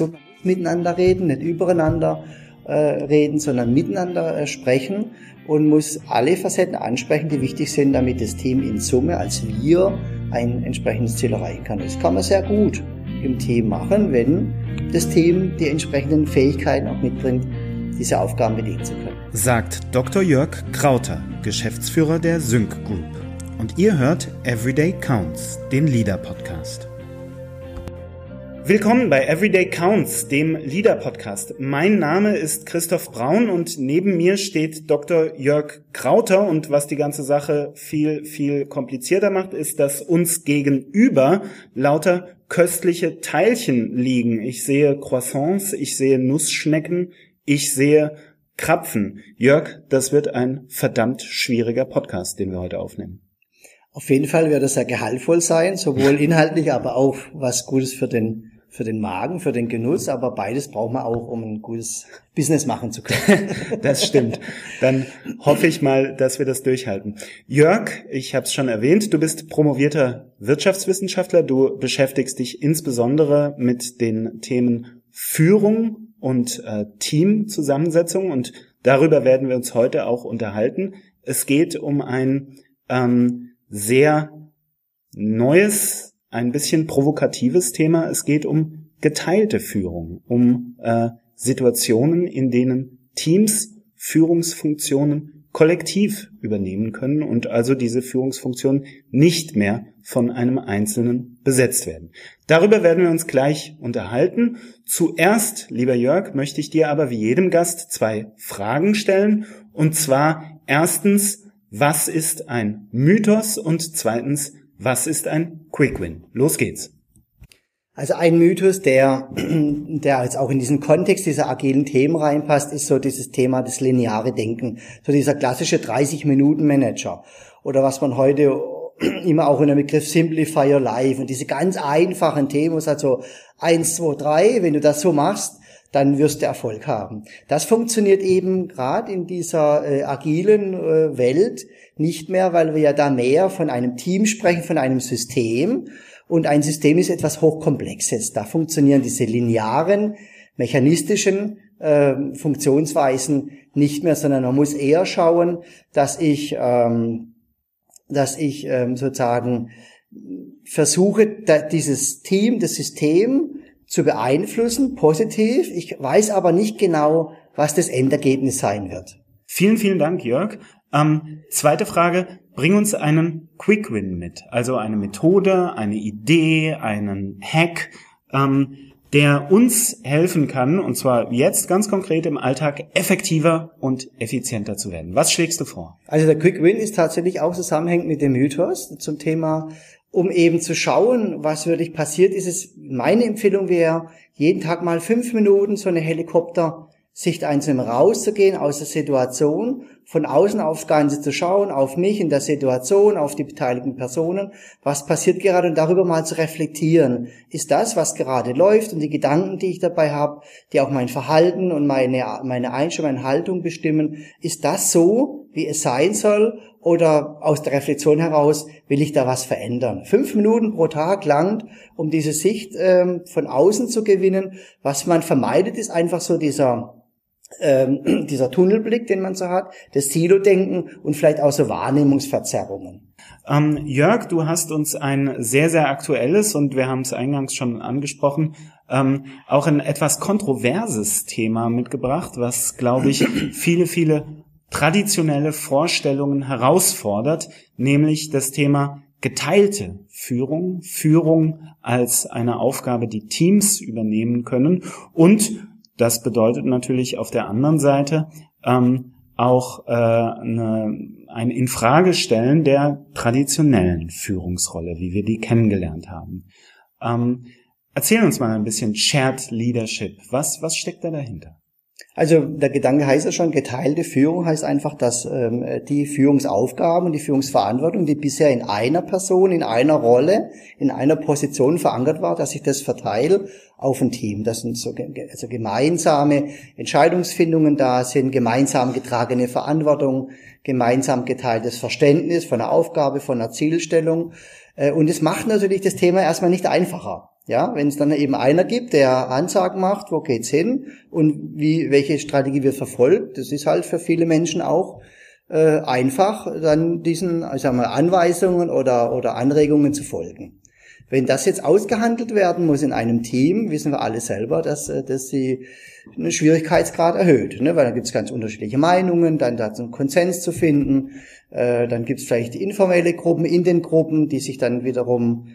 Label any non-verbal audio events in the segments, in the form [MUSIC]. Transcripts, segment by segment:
man muss miteinander reden, nicht übereinander äh, reden, sondern miteinander äh, sprechen und muss alle Facetten ansprechen, die wichtig sind, damit das Team in Summe als wir ein entsprechendes Ziel erreichen kann. Das kann man sehr gut im Team machen, wenn das Team die entsprechenden Fähigkeiten auch mitbringt, diese Aufgaben bedienen zu können. Sagt Dr. Jörg Krauter, Geschäftsführer der Sync Group. Und ihr hört Everyday Counts, den Leader Podcast. Willkommen bei Everyday Counts, dem Leader Podcast. Mein Name ist Christoph Braun und neben mir steht Dr. Jörg Krauter und was die ganze Sache viel, viel komplizierter macht, ist, dass uns gegenüber lauter köstliche Teilchen liegen. Ich sehe Croissants, ich sehe Nussschnecken, ich sehe Krapfen. Jörg, das wird ein verdammt schwieriger Podcast, den wir heute aufnehmen. Auf jeden Fall wird es sehr gehaltvoll sein, sowohl inhaltlich, aber auch was Gutes für den für den Magen, für den Genuss, aber beides braucht man auch, um ein gutes Business machen zu können. [LAUGHS] das stimmt. Dann hoffe ich mal, dass wir das durchhalten. Jörg, ich habe es schon erwähnt, du bist promovierter Wirtschaftswissenschaftler. Du beschäftigst dich insbesondere mit den Themen Führung und äh, Teamzusammensetzung und darüber werden wir uns heute auch unterhalten. Es geht um ein ähm, sehr neues ein bisschen provokatives Thema. Es geht um geteilte Führung, um äh, Situationen, in denen Teams Führungsfunktionen kollektiv übernehmen können und also diese Führungsfunktionen nicht mehr von einem Einzelnen besetzt werden. Darüber werden wir uns gleich unterhalten. Zuerst, lieber Jörg, möchte ich dir aber wie jedem Gast zwei Fragen stellen. Und zwar erstens, was ist ein Mythos? Und zweitens, was ist ein Quick Win? Los geht's. Also ein Mythos, der, der jetzt auch in diesen Kontext dieser agilen Themen reinpasst, ist so dieses Thema des lineare Denken. So dieser klassische 30-Minuten-Manager. Oder was man heute immer auch in dem Begriff Simplify Your Life und diese ganz einfachen Themen, wo es halt so eins, zwei, drei, wenn du das so machst, dann wirst du Erfolg haben. Das funktioniert eben gerade in dieser äh, agilen äh, Welt nicht mehr, weil wir ja da mehr von einem Team sprechen, von einem System. Und ein System ist etwas Hochkomplexes. Da funktionieren diese linearen, mechanistischen äh, Funktionsweisen nicht mehr, sondern man muss eher schauen, dass ich, ähm, dass ich ähm, sozusagen versuche, dieses Team, das System zu beeinflussen, positiv. Ich weiß aber nicht genau, was das Endergebnis sein wird. Vielen, vielen Dank, Jörg. Ähm, zweite Frage, bring uns einen Quick Win mit, also eine Methode, eine Idee, einen Hack, ähm, der uns helfen kann, und zwar jetzt ganz konkret im Alltag, effektiver und effizienter zu werden. Was schlägst du vor? Also der Quick Win ist tatsächlich auch zusammenhängend mit dem Mythos zum Thema um eben zu schauen, was wirklich passiert ist. Es, meine Empfehlung wäre, jeden Tag mal fünf Minuten so eine Helikoptersicht einzunehmen, rauszugehen aus der Situation, von außen aufs Ganze zu schauen, auf mich in der Situation, auf die beteiligten Personen, was passiert gerade? Und darüber mal zu reflektieren. Ist das, was gerade läuft und die Gedanken, die ich dabei habe, die auch mein Verhalten und meine, meine Einstellung, meine Haltung bestimmen, ist das so, wie es sein soll oder aus der Reflexion heraus will ich da was verändern. Fünf Minuten pro Tag langt, um diese Sicht ähm, von außen zu gewinnen. Was man vermeidet, ist einfach so dieser ähm, [CLEARS THROAT] dieser Tunnelblick, den man so hat, das Silo-Denken und vielleicht auch so Wahrnehmungsverzerrungen. Ähm, Jörg, du hast uns ein sehr, sehr aktuelles und wir haben es eingangs schon angesprochen, ähm, auch ein etwas kontroverses Thema mitgebracht, was, glaube ich, viele, viele traditionelle Vorstellungen herausfordert, nämlich das Thema geteilte Führung, Führung als eine Aufgabe, die Teams übernehmen können und das bedeutet natürlich auf der anderen Seite ähm, auch äh, eine, ein Infragestellen der traditionellen Führungsrolle, wie wir die kennengelernt haben. Ähm, erzähl uns mal ein bisschen Shared Leadership. Was, was steckt da dahinter? Also der Gedanke heißt ja schon, geteilte Führung heißt einfach, dass ähm, die Führungsaufgaben und die Führungsverantwortung, die bisher in einer Person, in einer Rolle, in einer Position verankert war, dass ich das verteile auf ein Team. Das sind so also gemeinsame Entscheidungsfindungen da sind, gemeinsam getragene Verantwortung, gemeinsam geteiltes Verständnis von einer Aufgabe, von einer Zielstellung. Äh, und es macht natürlich das Thema erstmal nicht einfacher. Ja, wenn es dann eben einer gibt, der Ansagen macht, wo geht's hin und wie, welche Strategie wird verfolgt, das ist halt für viele Menschen auch äh, einfach, dann diesen, ich sag mal, Anweisungen oder, oder Anregungen zu folgen. Wenn das jetzt ausgehandelt werden muss in einem Team, wissen wir alle selber, dass, äh, dass sie einen Schwierigkeitsgrad erhöht, ne? weil da gibt es ganz unterschiedliche Meinungen, dann da einen Konsens zu finden, äh, dann gibt es vielleicht informelle Gruppen in den Gruppen, die sich dann wiederum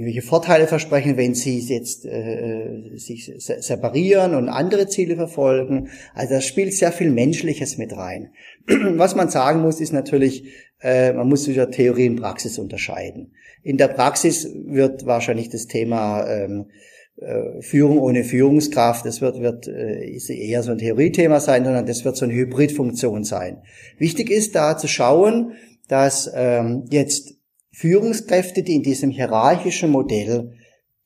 irgendwelche Vorteile versprechen, wenn sie jetzt äh, sich separieren und andere Ziele verfolgen. Also da spielt sehr viel Menschliches mit rein. [CLEARS THROAT] Was man sagen muss, ist natürlich, äh, man muss zwischen Theorie und Praxis unterscheiden. In der Praxis wird wahrscheinlich das Thema ähm, äh, Führung ohne Führungskraft, das wird, wird äh, ist eher so ein Theoriethema sein, sondern das wird so eine Hybridfunktion sein. Wichtig ist da zu schauen, dass ähm, jetzt Führungskräfte, die in diesem hierarchischen Modell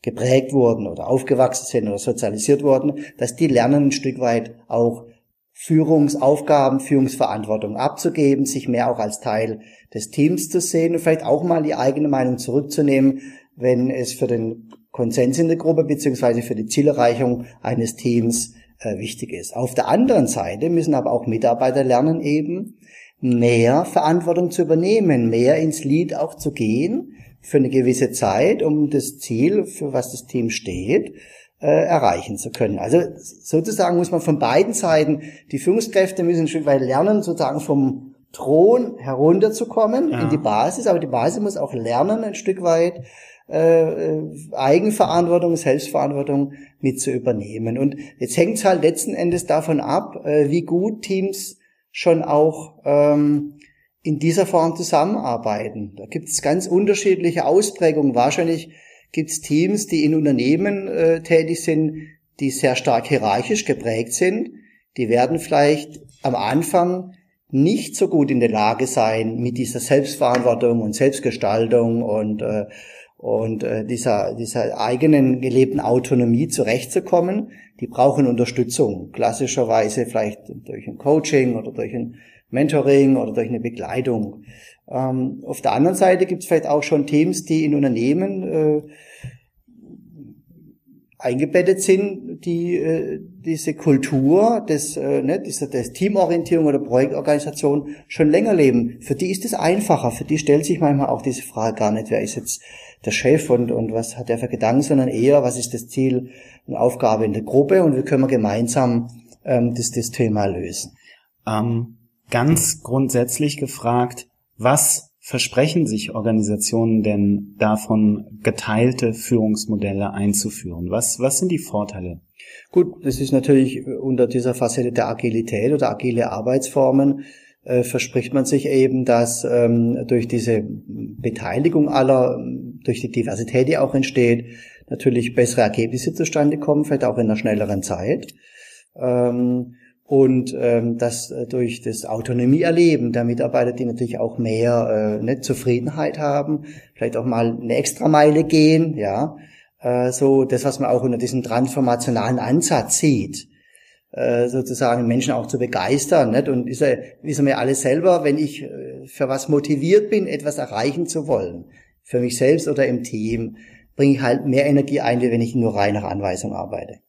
geprägt wurden oder aufgewachsen sind oder sozialisiert wurden, dass die lernen ein Stück weit auch Führungsaufgaben, Führungsverantwortung abzugeben, sich mehr auch als Teil des Teams zu sehen und vielleicht auch mal die eigene Meinung zurückzunehmen, wenn es für den Konsens in der Gruppe beziehungsweise für die Zielerreichung eines Teams äh, wichtig ist. Auf der anderen Seite müssen aber auch Mitarbeiter lernen eben, mehr Verantwortung zu übernehmen, mehr ins Lied auch zu gehen für eine gewisse Zeit, um das Ziel, für was das Team steht, äh, erreichen zu können. Also sozusagen muss man von beiden Seiten, die Führungskräfte müssen ein Stück weit lernen, sozusagen vom Thron herunterzukommen ja. in die Basis, aber die Basis muss auch lernen, ein Stück weit äh, Eigenverantwortung, Selbstverantwortung mit zu übernehmen. Und jetzt hängt es halt letzten Endes davon ab, äh, wie gut Teams schon auch ähm, in dieser Form zusammenarbeiten. Da gibt es ganz unterschiedliche Ausprägungen. Wahrscheinlich gibt es Teams, die in Unternehmen äh, tätig sind, die sehr stark hierarchisch geprägt sind. Die werden vielleicht am Anfang nicht so gut in der Lage sein, mit dieser Selbstverantwortung und Selbstgestaltung und, äh, und äh, dieser, dieser eigenen gelebten Autonomie zurechtzukommen die brauchen Unterstützung. Klassischerweise vielleicht durch ein Coaching oder durch ein Mentoring oder durch eine Begleitung. Ähm, auf der anderen Seite gibt es vielleicht auch schon Teams, die in Unternehmen äh, eingebettet sind, die äh, diese Kultur des, äh, ne, dieser des Teamorientierung oder Projektorganisation schon länger leben. Für die ist es einfacher. Für die stellt sich manchmal auch diese Frage gar nicht, wer ist jetzt der Chef und, und was hat er für Gedanken, sondern eher, was ist das Ziel und Aufgabe in der Gruppe und wie können wir gemeinsam ähm, das, das Thema lösen. Ähm, ganz grundsätzlich gefragt, was versprechen sich Organisationen denn davon, geteilte Führungsmodelle einzuführen? Was, was sind die Vorteile? Gut, das ist natürlich unter dieser Facette der Agilität oder agile Arbeitsformen verspricht man sich eben, dass ähm, durch diese Beteiligung aller, durch die Diversität, die auch entsteht, natürlich bessere Ergebnisse zustande kommen, vielleicht auch in einer schnelleren Zeit. Ähm, und ähm, dass äh, durch das Autonomieerleben der Mitarbeiter, die natürlich auch mehr äh, ne, Zufriedenheit haben, vielleicht auch mal eine extra Meile gehen, ja, äh, so das, was man auch unter diesem transformationalen Ansatz sieht, äh, sozusagen Menschen auch zu begeistern. Nicht? Und ist ja, wissen wir alle selber, wenn ich äh, für was motiviert bin, etwas erreichen zu wollen, für mich selbst oder im Team, bringe ich halt mehr Energie ein, wie wenn ich nur rein nach Anweisung arbeite.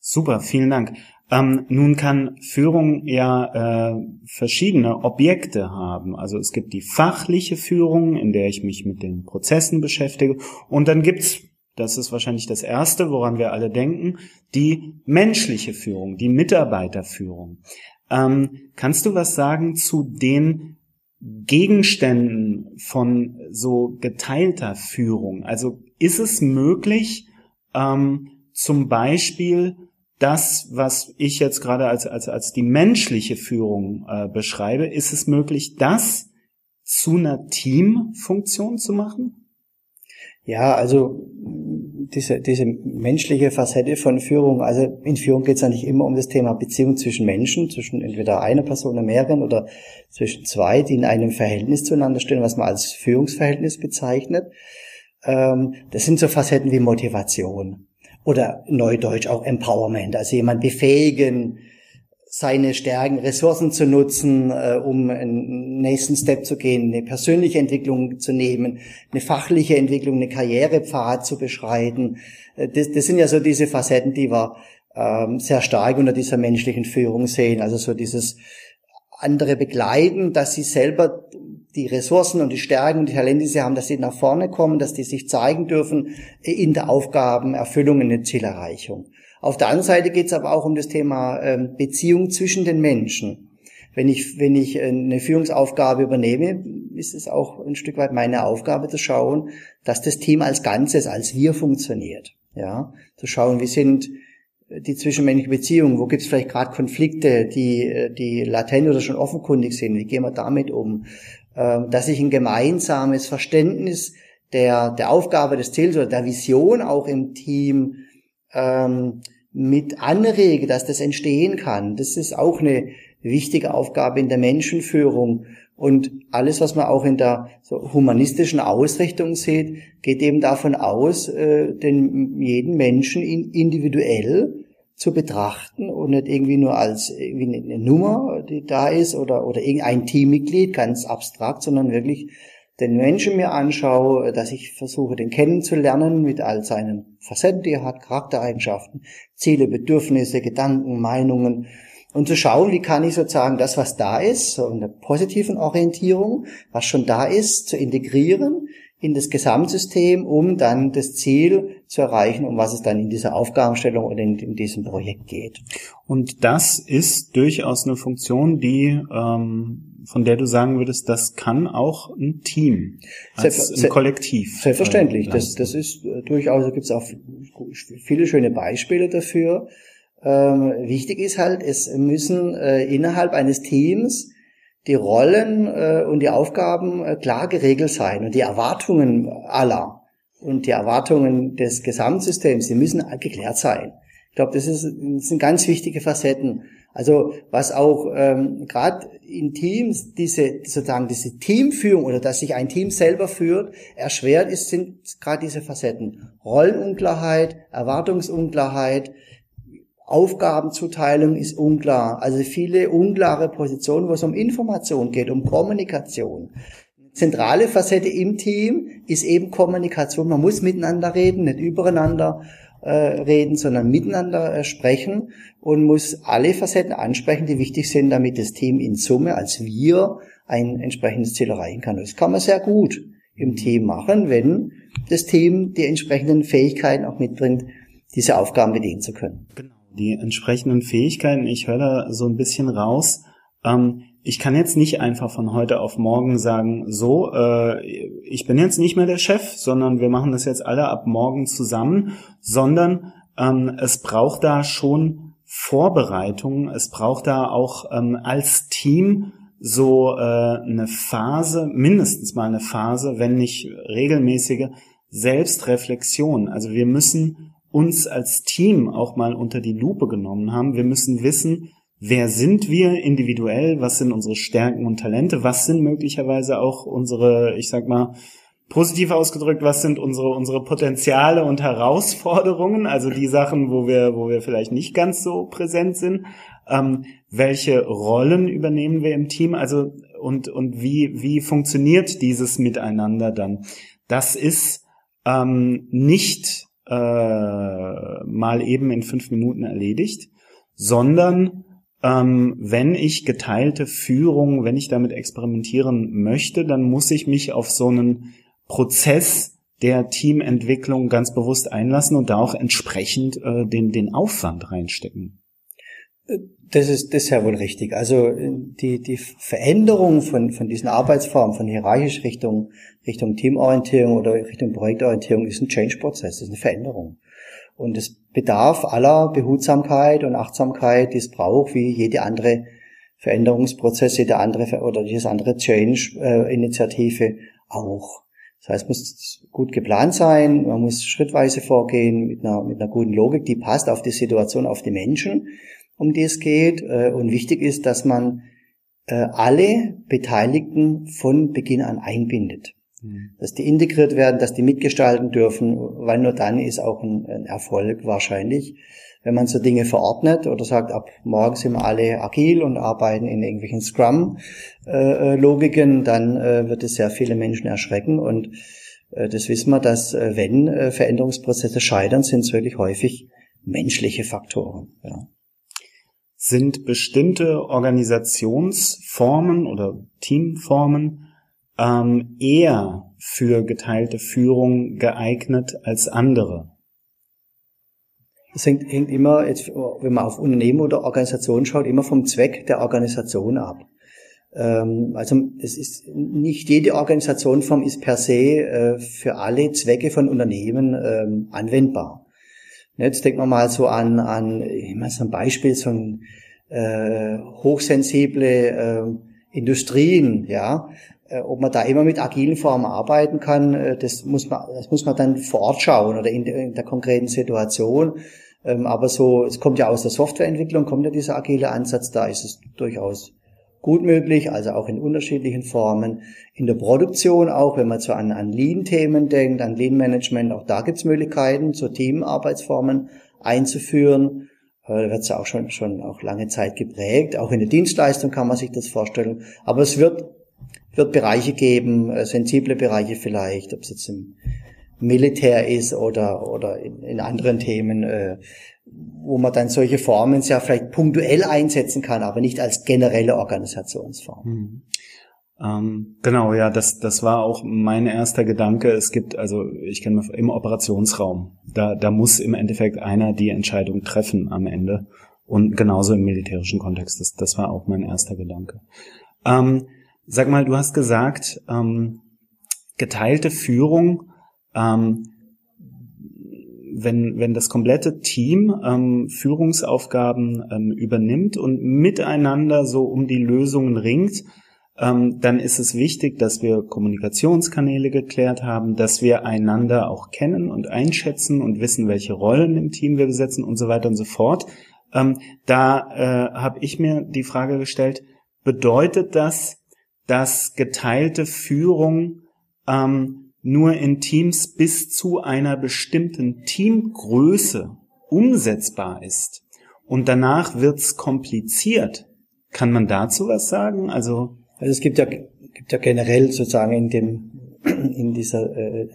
Super, vielen Dank. Ähm, nun kann Führung ja äh, verschiedene Objekte haben. Also es gibt die fachliche Führung, in der ich mich mit den Prozessen beschäftige. Und dann gibt's das ist wahrscheinlich das Erste, woran wir alle denken, die menschliche Führung, die Mitarbeiterführung. Ähm, kannst du was sagen zu den Gegenständen von so geteilter Führung? Also ist es möglich, ähm, zum Beispiel das, was ich jetzt gerade als, als, als die menschliche Führung äh, beschreibe, ist es möglich, das zu einer Teamfunktion zu machen? Ja, also diese, diese menschliche Facette von Führung, also in Führung geht es ja immer um das Thema Beziehung zwischen Menschen, zwischen entweder einer Person oder mehreren oder zwischen zwei, die in einem Verhältnis zueinander stehen, was man als Führungsverhältnis bezeichnet. Ähm, das sind so Facetten wie Motivation oder neudeutsch auch Empowerment, also jemand befähigen, seine Stärken, Ressourcen zu nutzen, äh, um einen nächsten Step zu gehen, eine persönliche Entwicklung zu nehmen, eine fachliche Entwicklung, eine Karrierepfad zu beschreiten. Äh, das, das sind ja so diese Facetten, die wir ähm, sehr stark unter dieser menschlichen Führung sehen. Also so dieses andere begleiten, dass sie selber die Ressourcen und die Stärken und die Talente, die sie haben, dass sie nach vorne kommen, dass die sich zeigen dürfen in der Aufgabenerfüllung, in der Zielerreichung. Auf der anderen Seite geht es aber auch um das Thema ähm, Beziehung zwischen den Menschen. Wenn ich, wenn ich eine Führungsaufgabe übernehme, ist es auch ein Stück weit meine Aufgabe zu schauen, dass das Team als Ganzes, als wir funktioniert. Ja, zu schauen, wie sind die zwischenmenschliche Beziehung, wo gibt es vielleicht gerade Konflikte, die, die latent oder schon offenkundig sind, wie gehen wir damit um, dass ich ein gemeinsames Verständnis der, der Aufgabe des Ziels oder der Vision auch im Team ähm, mit anrege, dass das entstehen kann. Das ist auch eine wichtige Aufgabe in der Menschenführung. Und alles, was man auch in der so humanistischen Ausrichtung sieht, geht eben davon aus, äh, den jeden Menschen in, individuell zu betrachten und nicht irgendwie nur als irgendwie eine Nummer, die da ist oder, oder irgendein Teammitglied, ganz abstrakt, sondern wirklich den Menschen mir anschaue, dass ich versuche, den kennenzulernen mit all seinen Facetten, die er hat, Charaktereigenschaften, Ziele, Bedürfnisse, Gedanken, Meinungen und zu schauen, wie kann ich sozusagen das, was da ist, so in der positiven Orientierung, was schon da ist, zu integrieren in das Gesamtsystem, um dann das Ziel zu erreichen, um was es dann in dieser Aufgabenstellung oder in, in diesem Projekt geht. Und das ist durchaus eine Funktion, die ähm, von der du sagen würdest, das kann auch ein Team, als ein Kollektiv. Selbstverständlich. Äh, das, das ist äh, durchaus, da gibt es auch viele schöne Beispiele dafür. Ähm, wichtig ist halt, es müssen äh, innerhalb eines Teams die Rollen äh, und die Aufgaben äh, klar geregelt sein und die Erwartungen aller und die Erwartungen des Gesamtsystems, die müssen geklärt sein. Ich glaube, das, ist, das sind ganz wichtige Facetten. Also was auch ähm, gerade in Teams diese sozusagen diese Teamführung oder dass sich ein Team selber führt erschwert ist, sind gerade diese Facetten Rollenunklarheit, Erwartungsunklarheit, Aufgabenzuteilung ist unklar. Also viele unklare Positionen, wo es um Information geht, um Kommunikation. Zentrale Facette im Team ist eben Kommunikation. Man muss miteinander reden, nicht übereinander äh, reden, sondern miteinander äh, sprechen und muss alle Facetten ansprechen, die wichtig sind, damit das Team in Summe als wir ein entsprechendes Ziel erreichen kann. Das kann man sehr gut im Team machen, wenn das Team die entsprechenden Fähigkeiten auch mitbringt, diese Aufgaben bedienen zu können. Genau. Die entsprechenden Fähigkeiten, ich höre da so ein bisschen raus. Ähm, ich kann jetzt nicht einfach von heute auf morgen sagen, so, äh, ich bin jetzt nicht mehr der Chef, sondern wir machen das jetzt alle ab morgen zusammen, sondern ähm, es braucht da schon Vorbereitungen, es braucht da auch ähm, als Team so äh, eine Phase, mindestens mal eine Phase, wenn nicht regelmäßige Selbstreflexion. Also wir müssen uns als Team auch mal unter die Lupe genommen haben. Wir müssen wissen, wer sind wir individuell, was sind unsere Stärken und Talente, was sind möglicherweise auch unsere, ich sag mal, positiv ausgedrückt, was sind unsere, unsere Potenziale und Herausforderungen, also die Sachen, wo wir, wo wir vielleicht nicht ganz so präsent sind, ähm, welche Rollen übernehmen wir im Team, also und, und wie, wie funktioniert dieses Miteinander dann? Das ist ähm, nicht äh, mal eben in fünf Minuten erledigt, sondern ähm, wenn ich geteilte Führung, wenn ich damit experimentieren möchte, dann muss ich mich auf so einen Prozess der Teamentwicklung ganz bewusst einlassen und da auch entsprechend äh, den, den Aufwand reinstecken. Das ist, das ist ja wohl richtig. Also die, die Veränderung von, von diesen Arbeitsformen, von hierarchisch Richtung, Richtung Teamorientierung oder Richtung Projektorientierung ist ein Change-Prozess, ist eine Veränderung. Und es bedarf aller Behutsamkeit und Achtsamkeit, die es braucht, wie jede andere Veränderungsprozess, jede andere oder jedes andere Change-Initiative auch. Das heißt, es muss gut geplant sein, man muss schrittweise vorgehen mit einer, mit einer guten Logik, die passt auf die Situation, auf die Menschen, um die es geht. Äh, und wichtig ist, dass man äh, alle Beteiligten von Beginn an einbindet. Mhm. Dass die integriert werden, dass die mitgestalten dürfen, weil nur dann ist auch ein, ein Erfolg wahrscheinlich. Wenn man so Dinge verordnet oder sagt, ab morgen sind wir alle agil und arbeiten in irgendwelchen Scrum-Logiken, dann äh, wird es sehr viele Menschen erschrecken und äh, das wissen wir, dass äh, wenn äh, Veränderungsprozesse scheitern, sind es wirklich häufig menschliche Faktoren. Ja. Sind bestimmte Organisationsformen oder Teamformen ähm, eher für geteilte Führung geeignet als andere? Das hängt, hängt immer, jetzt, wenn man auf Unternehmen oder Organisation schaut, immer vom Zweck der Organisation ab. Ähm, also es ist nicht jede Organisationsform ist per se äh, für alle Zwecke von Unternehmen ähm, anwendbar. Jetzt denken wir mal so an, an ich meine, so ein Beispiel, so ein äh, hochsensible äh, Industrien, ja, ob man da immer mit agilen Formen arbeiten kann, äh, das muss man, das muss man dann vor Ort schauen oder in, der, in der konkreten Situation. Ähm, aber so, es kommt ja aus der Softwareentwicklung, kommt ja dieser agile Ansatz, da ist es durchaus gut möglich, also auch in unterschiedlichen Formen. In der Produktion auch, wenn man so an, an Lean-Themen denkt, an Lean-Management, auch da gibt es Möglichkeiten, so Teamarbeitsformen einzuführen. Äh, da wird es ja auch schon, schon auch lange Zeit geprägt. Auch in der Dienstleistung kann man sich das vorstellen. Aber es wird, wird Bereiche geben, äh, sensible Bereiche vielleicht, ob es jetzt im Militär ist oder, oder in, in anderen Themen, äh, wo man dann solche Formen ja vielleicht punktuell einsetzen kann, aber nicht als generelle Organisationsform. Mhm. Genau, ja, das, das war auch mein erster Gedanke. Es gibt, also ich kenne im Operationsraum, da, da muss im Endeffekt einer die Entscheidung treffen am Ende. Und genauso im militärischen Kontext. Das, das war auch mein erster Gedanke. Ähm, sag mal, du hast gesagt, ähm, geteilte Führung ähm, wenn, wenn das komplette Team ähm, Führungsaufgaben ähm, übernimmt und miteinander so um die Lösungen ringt, ähm, dann ist es wichtig, dass wir Kommunikationskanäle geklärt haben, dass wir einander auch kennen und einschätzen und wissen, welche Rollen im Team wir besetzen und so weiter und so fort. Ähm, da äh, habe ich mir die Frage gestellt, bedeutet das, dass geteilte Führung ähm, nur in Teams bis zu einer bestimmten Teamgröße umsetzbar ist und danach wird's kompliziert. Kann man dazu was sagen? Also, also es gibt ja, gibt ja generell sozusagen in dem [CLEARS THROAT] in dieser äh,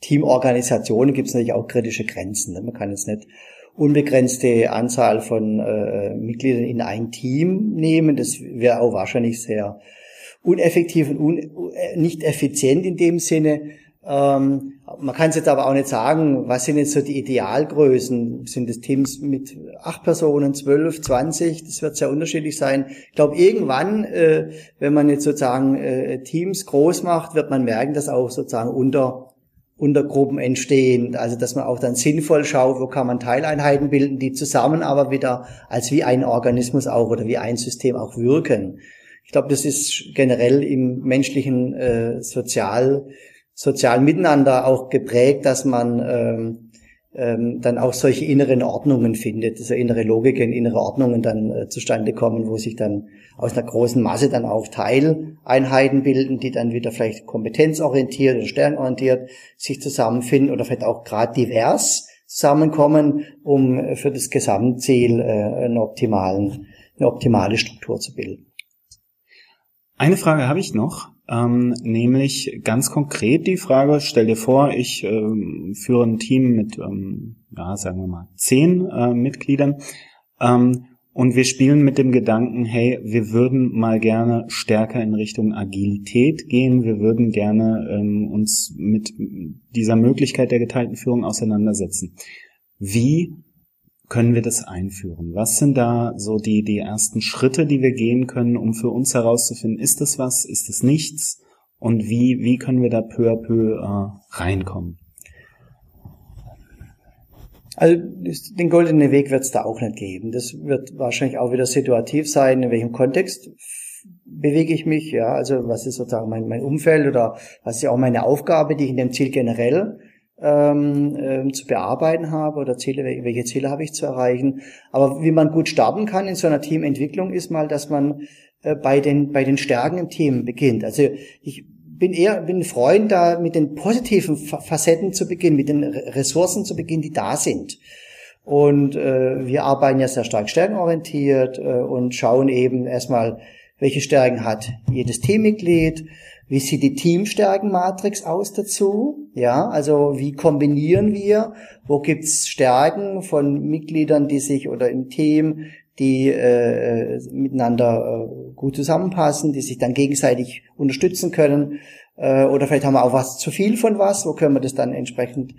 Teamorganisation gibt es natürlich auch kritische Grenzen. Ne? Man kann jetzt nicht unbegrenzte Anzahl von äh, Mitgliedern in ein Team nehmen. Das wäre auch wahrscheinlich sehr uneffektiv und un, äh, nicht effizient in dem Sinne. Ähm, man kann es jetzt aber auch nicht sagen, was sind jetzt so die Idealgrößen? Sind es Teams mit acht Personen, zwölf, zwanzig? Das wird sehr unterschiedlich sein. Ich glaube, irgendwann, äh, wenn man jetzt sozusagen äh, Teams groß macht, wird man merken, dass auch sozusagen unter Untergruppen entstehen, also dass man auch dann sinnvoll schaut, wo kann man Teileinheiten bilden, die zusammen aber wieder als wie ein Organismus auch oder wie ein System auch wirken. Ich glaube, das ist generell im menschlichen äh, Sozial, sozialen Miteinander auch geprägt, dass man ähm, ähm, dann auch solche inneren Ordnungen findet, also innere Logiken, innere Ordnungen dann äh, zustande kommen, wo sich dann aus einer großen Masse dann auch Teileinheiten bilden, die dann wieder vielleicht kompetenzorientiert oder sternorientiert sich zusammenfinden oder vielleicht auch gerade divers zusammenkommen, um für das Gesamtziel äh, einen optimalen, eine optimale Struktur zu bilden. Eine Frage habe ich noch, ähm, nämlich ganz konkret die Frage, stell dir vor, ich ähm, führe ein Team mit, ähm, ja, sagen wir mal, zehn äh, Mitgliedern ähm, und wir spielen mit dem Gedanken, hey, wir würden mal gerne stärker in Richtung Agilität gehen, wir würden gerne ähm, uns mit dieser Möglichkeit der geteilten Führung auseinandersetzen. Wie können wir das einführen? Was sind da so die, die ersten Schritte, die wir gehen können, um für uns herauszufinden, ist das was, ist es nichts? Und wie, wie können wir da peu à peu äh, reinkommen? Also den goldenen Weg wird es da auch nicht geben. Das wird wahrscheinlich auch wieder situativ sein, in welchem Kontext bewege ich mich, ja, also was ist sozusagen mein, mein Umfeld oder was ist ja auch meine Aufgabe, die ich in dem Ziel generell ähm, ähm, zu bearbeiten habe oder Ziele, welche Ziele habe ich zu erreichen. Aber wie man gut starten kann in so einer Teamentwicklung ist mal, dass man äh, bei den bei den Stärken im Team beginnt. Also ich bin eher bin ein Freund, da mit den positiven Facetten zu beginnen, mit den Ressourcen zu beginnen, die da sind. Und äh, wir arbeiten ja sehr stark stärkenorientiert äh, und schauen eben erstmal, welche Stärken hat jedes Teammitglied, wie sieht die Teamstärkenmatrix aus dazu? Ja, also wie kombinieren wir? Wo gibt's Stärken von Mitgliedern, die sich oder im Team, die äh, miteinander äh, gut zusammenpassen, die sich dann gegenseitig unterstützen können? Äh, oder vielleicht haben wir auch was zu viel von was, wo können wir das dann entsprechend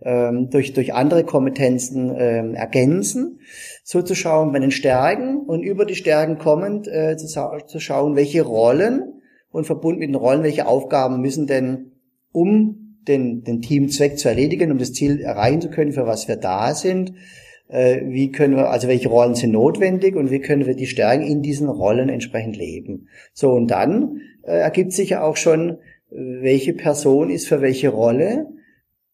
ähm, durch, durch andere Kompetenzen ähm, ergänzen, so zu schauen bei den Stärken und über die Stärken kommend äh, zu, zu schauen, welche Rollen und verbunden mit den Rollen, welche Aufgaben müssen denn, um den, den Teamzweck zu erledigen, um das Ziel erreichen zu können, für was wir da sind, äh, wie können wir, also welche Rollen sind notwendig und wie können wir die Stärken in diesen Rollen entsprechend leben. So, und dann äh, ergibt sich ja auch schon, welche Person ist für welche Rolle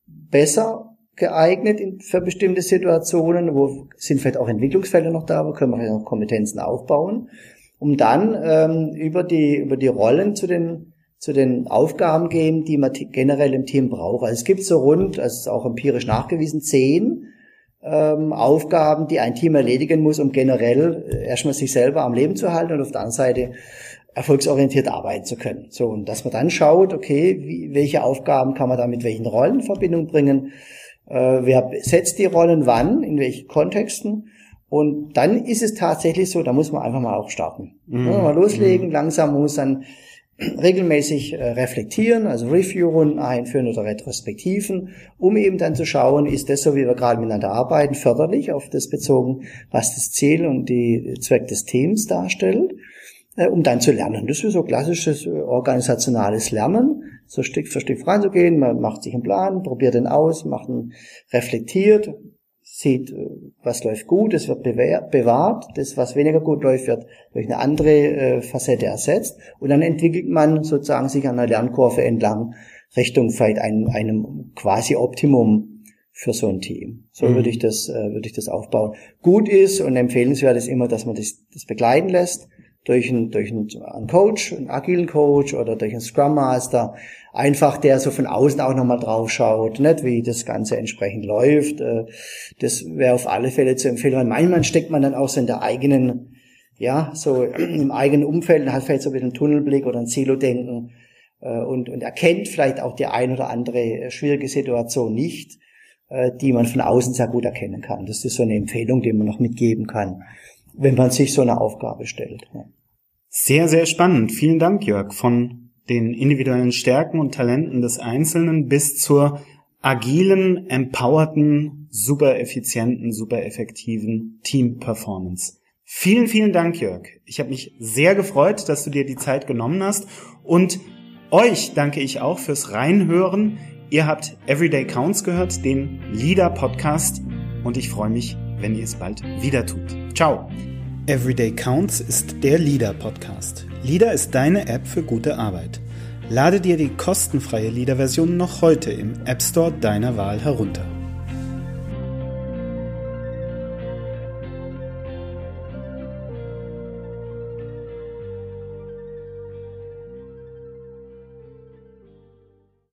besser geeignet in, für bestimmte Situationen, wo sind vielleicht auch Entwicklungsfelder noch da, wo können wir vielleicht noch Kompetenzen aufbauen, um dann ähm, über die über die Rollen zu den zu den Aufgaben gehen, die man generell im Team braucht. Also es gibt so rund, das ist auch empirisch nachgewiesen, zehn ähm, Aufgaben, die ein Team erledigen muss, um generell äh, erstmal sich selber am Leben zu halten und auf der anderen Seite erfolgsorientiert arbeiten zu können. So, und dass man dann schaut, okay, wie, welche Aufgaben kann man da mit welchen Rollen in Verbindung bringen, äh, wer setzt die Rollen wann, in welchen Kontexten. Und dann ist es tatsächlich so, da muss man einfach mal auch starten. Mhm. Ja, mal loslegen, mhm. langsam muss dann regelmäßig äh, reflektieren, also Review-Runden einführen oder Retrospektiven, um eben dann zu schauen, ist das so, wie wir gerade miteinander arbeiten, förderlich auf das bezogen, was das Ziel und die Zweck des Teams darstellt äh, um dann zu lernen. Das ist so klassisches äh, organisationales Lernen, so Stück für Stück voranzugehen. Man macht sich einen Plan, probiert den aus, macht einen reflektiert, sieht, äh, was läuft gut, es wird bewahrt, das, was weniger gut läuft, wird durch eine andere äh, Facette ersetzt und dann entwickelt man sozusagen sich an einer Lernkurve entlang Richtung vielleicht einem, einem quasi Optimum für so ein Team. So mhm. würde ich das, äh, würde ich das aufbauen. Gut ist und empfehlenswert ist immer, dass man das, das begleiten lässt durch einen, durch einen Coach, einen agilen Coach oder durch einen Scrum Master, einfach der so von außen auch nochmal drauf schaut, nicht, wie das Ganze entsprechend läuft. Äh, das wäre auf alle Fälle zu empfehlen. Manchmal steckt man dann auch so in der eigenen, ja, so [CLEARS THROAT] im eigenen Umfeld und hat vielleicht so ein bisschen einen Tunnelblick oder ein Silo-Denken äh, und, und erkennt vielleicht auch die ein oder andere äh, schwierige Situation nicht, die man von außen sehr gut erkennen kann. Das ist so eine Empfehlung, die man noch mitgeben kann wenn man sich so eine Aufgabe stellt. Sehr, sehr spannend. Vielen Dank, Jörg. Von den individuellen Stärken und Talenten des Einzelnen bis zur agilen, empowerten, super effizienten, super effektiven Team-Performance. Vielen, vielen Dank, Jörg. Ich habe mich sehr gefreut, dass du dir die Zeit genommen hast und euch danke ich auch fürs Reinhören. Ihr habt Everyday Counts gehört, den Leader Podcast und ich freue mich, wenn ihr es bald wieder tut. Ciao! Everyday Counts ist der Leader Podcast. Leader ist deine App für gute Arbeit. Lade dir die kostenfreie Leader-Version noch heute im App Store deiner Wahl herunter.